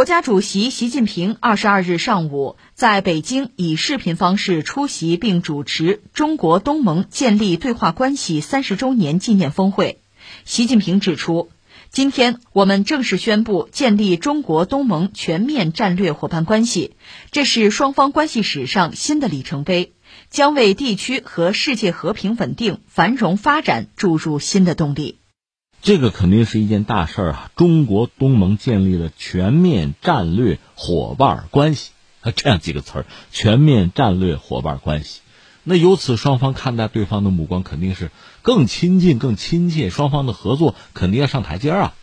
国家主席习近平二十二日上午在北京以视频方式出席并主持中国东盟建立对话关系三十周年纪念峰会。习近平指出，今天我们正式宣布建立中国东盟全面战略伙伴关系，这是双方关系史上新的里程碑，将为地区和世界和平稳定、繁荣发展注入新的动力。这个肯定是一件大事儿啊！中国东盟建立了全面战略伙伴关系啊，这样几个词儿，全面战略伙伴关系。那由此双方看待对方的目光肯定是更亲近、更亲切，双方的合作肯定要上台阶儿啊。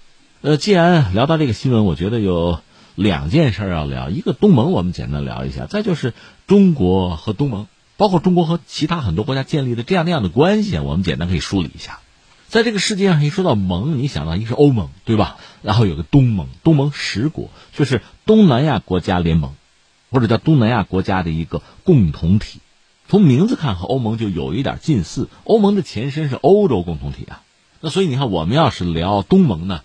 呃，既然聊到这个新闻，我觉得有两件事要聊，一个东盟我们简单聊一下，再就是中国和东盟，包括中国和其他很多国家建立的这样那样的关系，我们简单可以梳理一下。在这个世界上，一说到盟，你想到一个是欧盟，对吧？然后有个东盟，东盟十国就是东南亚国家联盟，或者叫东南亚国家的一个共同体。从名字看，和欧盟就有一点近似。欧盟的前身是欧洲共同体啊。那所以你看，我们要是聊东盟呢，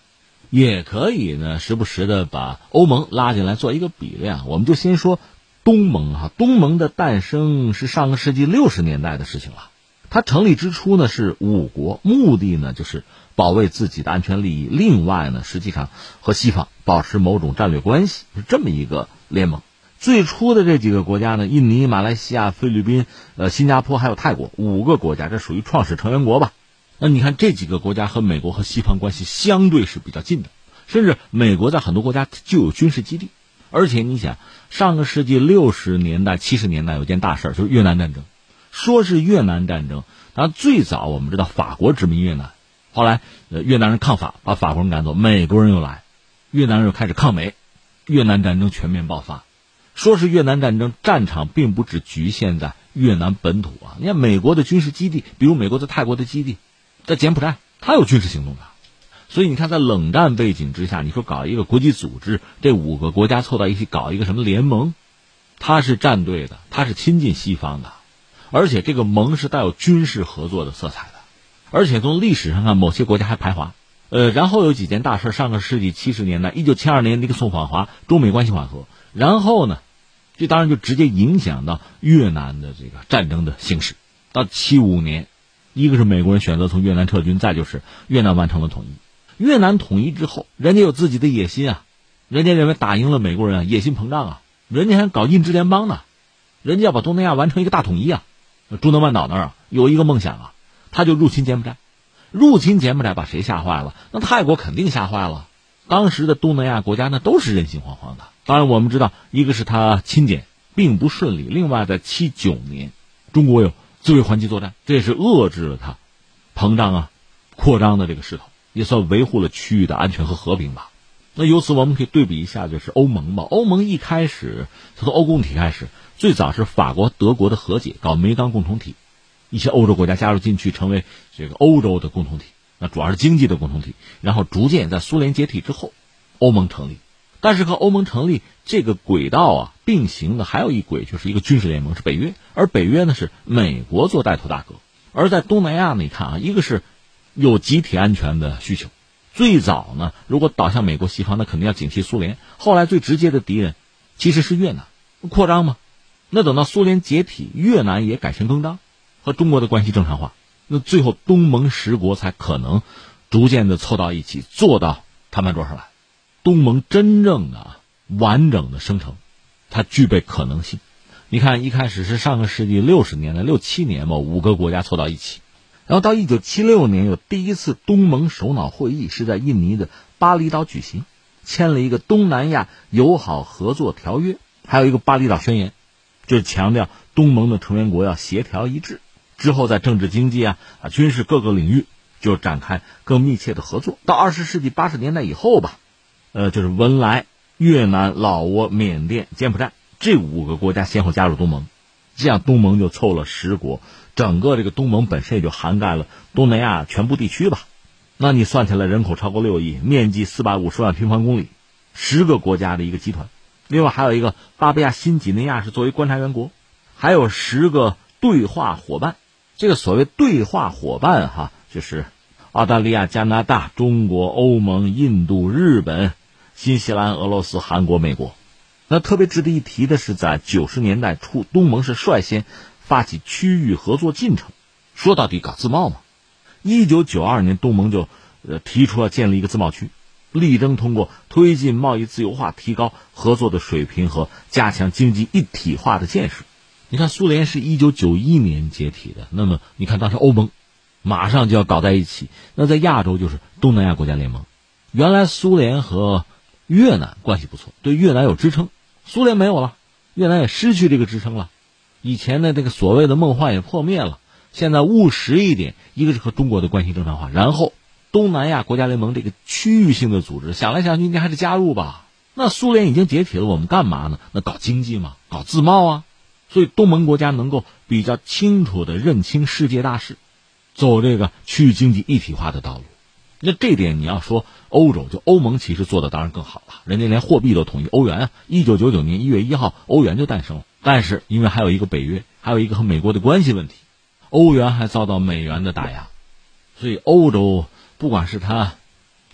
也可以呢，时不时的把欧盟拉进来做一个比量。我们就先说东盟哈，东盟的诞生是上个世纪六十年代的事情了。它成立之初呢是五国，目的呢就是保卫自己的安全利益。另外呢，实际上和西方保持某种战略关系，是这么一个联盟。最初的这几个国家呢，印尼、马来西亚、菲律宾、呃新加坡还有泰国五个国家，这属于创始成员国吧？那你看这几个国家和美国和西方关系相对是比较近的，甚至美国在很多国家就有军事基地。而且你想，上个世纪六十年代、七十年代有件大事，就是越南战争。说是越南战争，然最早我们知道法国殖民越南，后来呃越南人抗法，把法国人赶走，美国人又来，越南人又开始抗美，越南战争全面爆发。说是越南战争战场并不只局限在越南本土啊，你看美国的军事基地，比如美国在泰国的基地，在柬埔寨，它有军事行动的。所以你看，在冷战背景之下，你说搞一个国际组织，这五个国家凑到一起搞一个什么联盟，它是站队的，它是亲近西方的。而且这个盟是带有军事合作的色彩的，而且从历史上看，某些国家还排华。呃，然后有几件大事，上个世纪七十年代，一九七二年尼克松访华，中美关系缓和。然后呢，这当然就直接影响到越南的这个战争的形势。到七五年，一个是美国人选择从越南撤军，再就是越南完成了统一。越南统一之后，人家有自己的野心啊，人家认为打赢了美国人啊，野心膨胀啊，人家还搞印支联邦呢，人家要把东南亚完成一个大统一啊。中南半岛那儿啊，有一个梦想啊，他就入侵柬埔寨，入侵柬埔寨把谁吓坏了？那泰国肯定吓坏了。当时的东南亚国家那都是人心惶惶的。当然，我们知道，一个是他亲柬并不顺利，另外在七九年，中国有自卫还击作战，这也是遏制了他膨胀啊、扩张的这个势头，也算维护了区域的安全和和平吧。那由此我们可以对比一下，就是欧盟吧。欧盟一开始，从欧共体开始。最早是法国、德国的和解，搞煤钢共同体，一些欧洲国家加入进去，成为这个欧洲的共同体。那主要是经济的共同体。然后逐渐在苏联解体之后，欧盟成立。但是和欧盟成立这个轨道啊并行的还有一轨，就是一个军事联盟，是北约。而北约呢是美国做带头大哥。而在东南亚呢，你看啊，一个是有集体安全的需求。最早呢，如果倒向美国西方，那肯定要警惕苏联。后来最直接的敌人其实是越南，扩张嘛。那等到苏联解体，越南也改弦更张，和中国的关系正常化，那最后东盟十国才可能逐渐的凑到一起，坐到谈判桌上来。东盟真正的完整的生成，它具备可能性。你看，一开始是上个世纪六十年代六七年嘛，五个国家凑到一起，然后到一九七六年有第一次东盟首脑会议，是在印尼的巴厘岛举行，签了一个东南亚友好合作条约，还有一个巴厘岛宣言。就强调东盟的成员国要协调一致，之后在政治、经济啊、啊军事各个领域就展开更密切的合作。到二十世纪八十年代以后吧，呃，就是文莱、越南、老挝、缅甸、柬埔寨这五个国家先后加入东盟，这样东盟就凑了十国，整个这个东盟本身也就涵盖了东南亚全部地区吧。那你算起来，人口超过六亿，面积四百五十万平方公里，十个国家的一个集团。另外还有一个巴布亚新几内亚是作为观察员国，还有十个对话伙伴。这个所谓对话伙伴哈，就是澳大利亚、加拿大、中国、欧盟、印度、日本、新西兰、俄罗斯、韩国、美国。那特别值得一提的是，在九十年代初，东盟是率先发起区域合作进程。说到底，搞自贸嘛。一九九二年，东盟就呃提出了建立一个自贸区，力争通过推进贸易自由化，提高合作的水平和加强经济一体化的建设。你看，苏联是一九九一年解体的，那么你看当时欧盟马上就要搞在一起。那在亚洲就是东南亚国家联盟。原来苏联和越南关系不错，对越南有支撑。苏联没有了，越南也失去这个支撑了，以前的这个所谓的梦幻也破灭了。现在务实一点，一个是和中国的关系正常化，然后东南亚国家联盟这个区域性的组织，想来想去，应该还是加入吧。那苏联已经解体了，我们干嘛呢？那搞经济嘛，搞自贸啊。所以东盟国家能够比较清楚的认清世界大势，走这个区域经济一体化的道路。那这点你要说欧洲，就欧盟其实做的当然更好了，人家连货币都统一欧元啊，一九九九年一月一号欧元就诞生了。但是因为还有一个北约，还有一个和美国的关系问题，欧元还遭到美元的打压，所以欧洲不管是它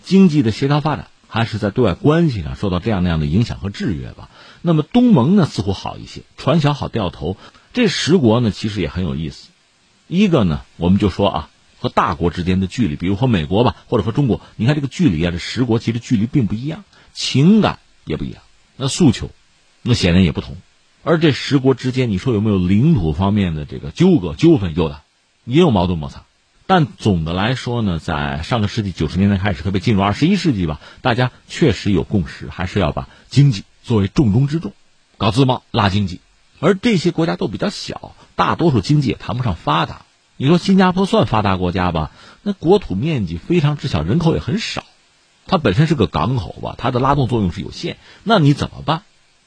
经济的协调发展，还是在对外关系上受到这样那样的影响和制约吧。那么东盟呢似乎好一些，船小好掉头。这十国呢其实也很有意思，一个呢我们就说啊。和大国之间的距离，比如和美国吧，或者和中国，你看这个距离啊，这十国其实距离并不一样，情感也不一样，那诉求，那显然也不同。而这十国之间，你说有没有领土方面的这个纠葛纠纷？有的，也有矛盾摩擦。但总的来说呢，在上个世纪九十年代开始，特别进入二十一世纪吧，大家确实有共识，还是要把经济作为重中之重，搞自贸拉经济。而这些国家都比较小，大多数经济也谈不上发达。你说新加坡算发达国家吧？那国土面积非常之小，人口也很少，它本身是个港口吧，它的拉动作用是有限。那你怎么办？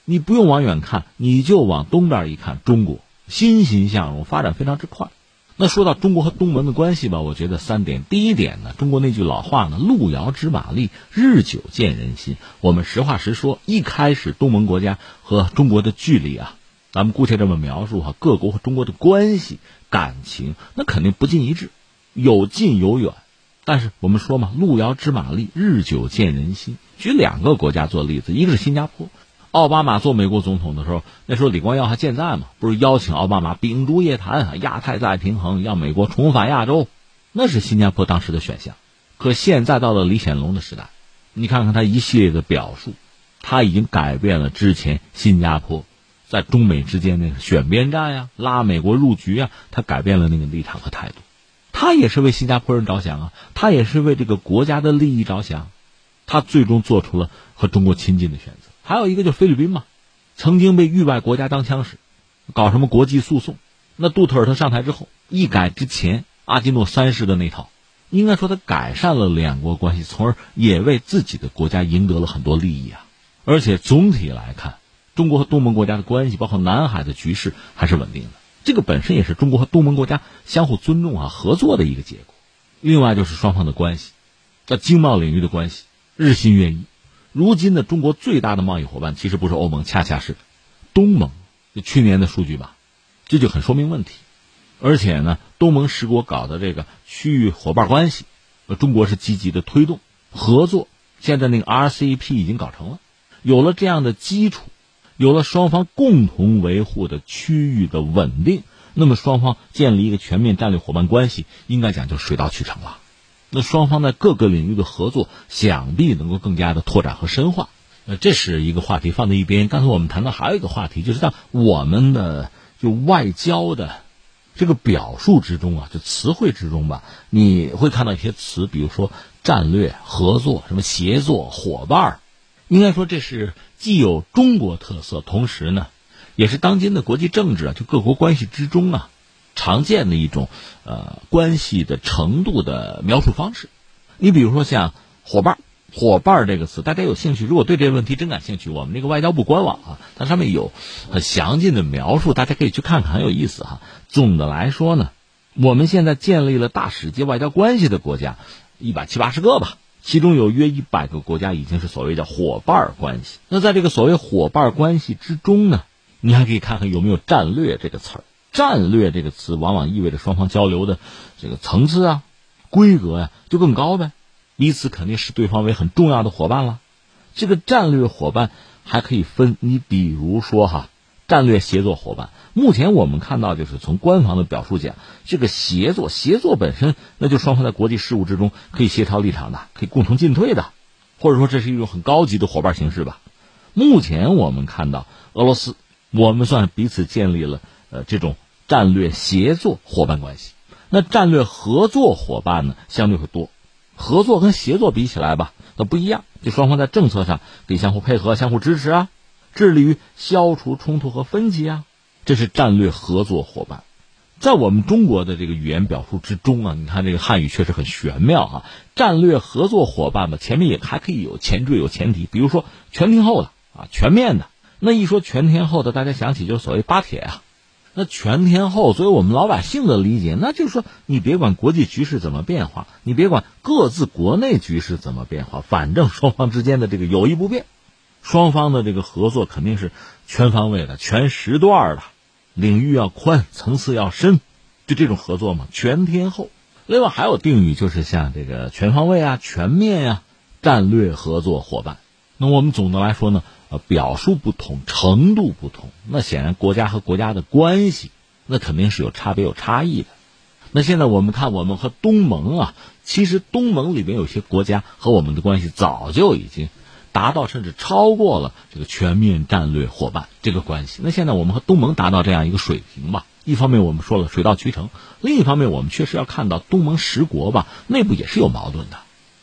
你不用往远看，你就往东边一看，中国欣欣向荣，发展非常之快。那说到中国和东盟的关系吧，我觉得三点。第一点呢，中国那句老话呢，“路遥知马力，日久见人心”。我们实话实说，一开始东盟国家和中国的距离啊。咱们姑且这么描述哈，各国和中国的关系感情那肯定不尽一致，有近有远。但是我们说嘛，路遥知马力，日久见人心。举两个国家做例子，一个是新加坡，奥巴马做美国总统的时候，那时候李光耀还健在嘛，不是邀请奥巴马秉烛夜谈，亚太再平衡，让美国重返亚洲，那是新加坡当时的选项。可现在到了李显龙的时代，你看看他一系列的表述，他已经改变了之前新加坡。在中美之间那个选边站呀，拉美国入局啊，他改变了那个立场和态度，他也是为新加坡人着想啊，他也是为这个国家的利益着想，他最终做出了和中国亲近的选择。还有一个就是菲律宾嘛，曾经被域外国家当枪使，搞什么国际诉讼，那杜特尔特上台之后一改之前阿基诺三世的那套，应该说他改善了两国关系，从而也为自己的国家赢得了很多利益啊。而且总体来看。中国和东盟国家的关系，包括南海的局势，还是稳定的。这个本身也是中国和东盟国家相互尊重啊、合作的一个结果。另外就是双方的关系，在经贸领域的关系日新月异。如今的中国最大的贸易伙伴其实不是欧盟，恰恰是东盟。去年的数据吧，这就很说明问题。而且呢，东盟十国搞的这个区域伙伴关系，中国是积极的推动合作。现在那个 RCEP 已经搞成了，有了这样的基础。有了双方共同维护的区域的稳定，那么双方建立一个全面战略伙伴关系，应该讲就水到渠成了。那双方在各个领域的合作，想必能够更加的拓展和深化。呃，这是一个话题放在一边。刚才我们谈到还有一个话题，就是在我们的就外交的这个表述之中啊，就词汇之中吧，你会看到一些词，比如说战略合作、什么协作、伙伴儿应该说这是。既有中国特色，同时呢，也是当今的国际政治啊，就各国关系之中啊，常见的一种呃关系的程度的描述方式。你比如说像伙伴伙伴这个词，大家有兴趣，如果对这个问题真感兴趣，我们这个外交部官网啊，它上面有很详尽的描述，大家可以去看看，很有意思哈。总的来说呢，我们现在建立了大使级外交关系的国家一百七八十个吧。其中有约一百个国家已经是所谓的伙伴关系。那在这个所谓伙伴关系之中呢，你还可以看看有没有战略这个词儿。战略这个词往往意味着双方交流的这个层次啊、规格呀就更高呗，彼此肯定视对方为很重要的伙伴了。这个战略伙伴还可以分，你比如说哈，战略协作伙伴。目前我们看到，就是从官方的表述讲，这个协作，协作本身，那就双方在国际事务之中可以协调立场的，可以共同进退的，或者说这是一种很高级的伙伴形式吧。目前我们看到，俄罗斯，我们算彼此建立了呃这种战略协作伙伴关系。那战略合作伙伴呢，相对会多。合作跟协作比起来吧，那不一样。就双方在政策上可以相互配合、相互支持啊，致力于消除冲突和分歧啊。这是战略合作伙伴，在我们中国的这个语言表述之中啊，你看这个汉语确实很玄妙哈。战略合作伙伴嘛，前面也还可以有前缀有前提，比如说全天候的啊，全面的。那一说全天候的，大家想起就是所谓巴铁啊。那全天候，作为我们老百姓的理解，那就是说你别管国际局势怎么变化，你别管各自国内局势怎么变化，反正双方之间的这个友谊不变，双方的这个合作肯定是全方位的、全时段的。领域要宽，层次要深，就这种合作嘛，全天候。另外还有定语，就是像这个全方位啊、全面呀、战略合作伙伴。那我们总的来说呢，呃，表述不同，程度不同，那显然国家和国家的关系，那肯定是有差别、有差异的。那现在我们看，我们和东盟啊，其实东盟里面有些国家和我们的关系早就已经。达到甚至超过了这个全面战略伙伴这个关系。那现在我们和东盟达到这样一个水平吧，一方面我们说了水到渠成，另一方面我们确实要看到东盟十国吧内部也是有矛盾的，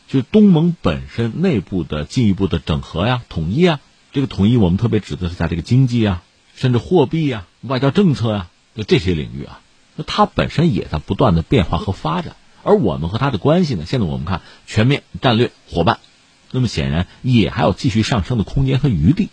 就东盟本身内部的进一步的整合呀、统一啊。这个统一我们特别指的是在这个经济啊、甚至货币啊、外交政策啊，就这些领域啊，那它本身也在不断的变化和发展。而我们和它的关系呢，现在我们看全面战略伙伴。那么显然也还有继续上升的空间和余地。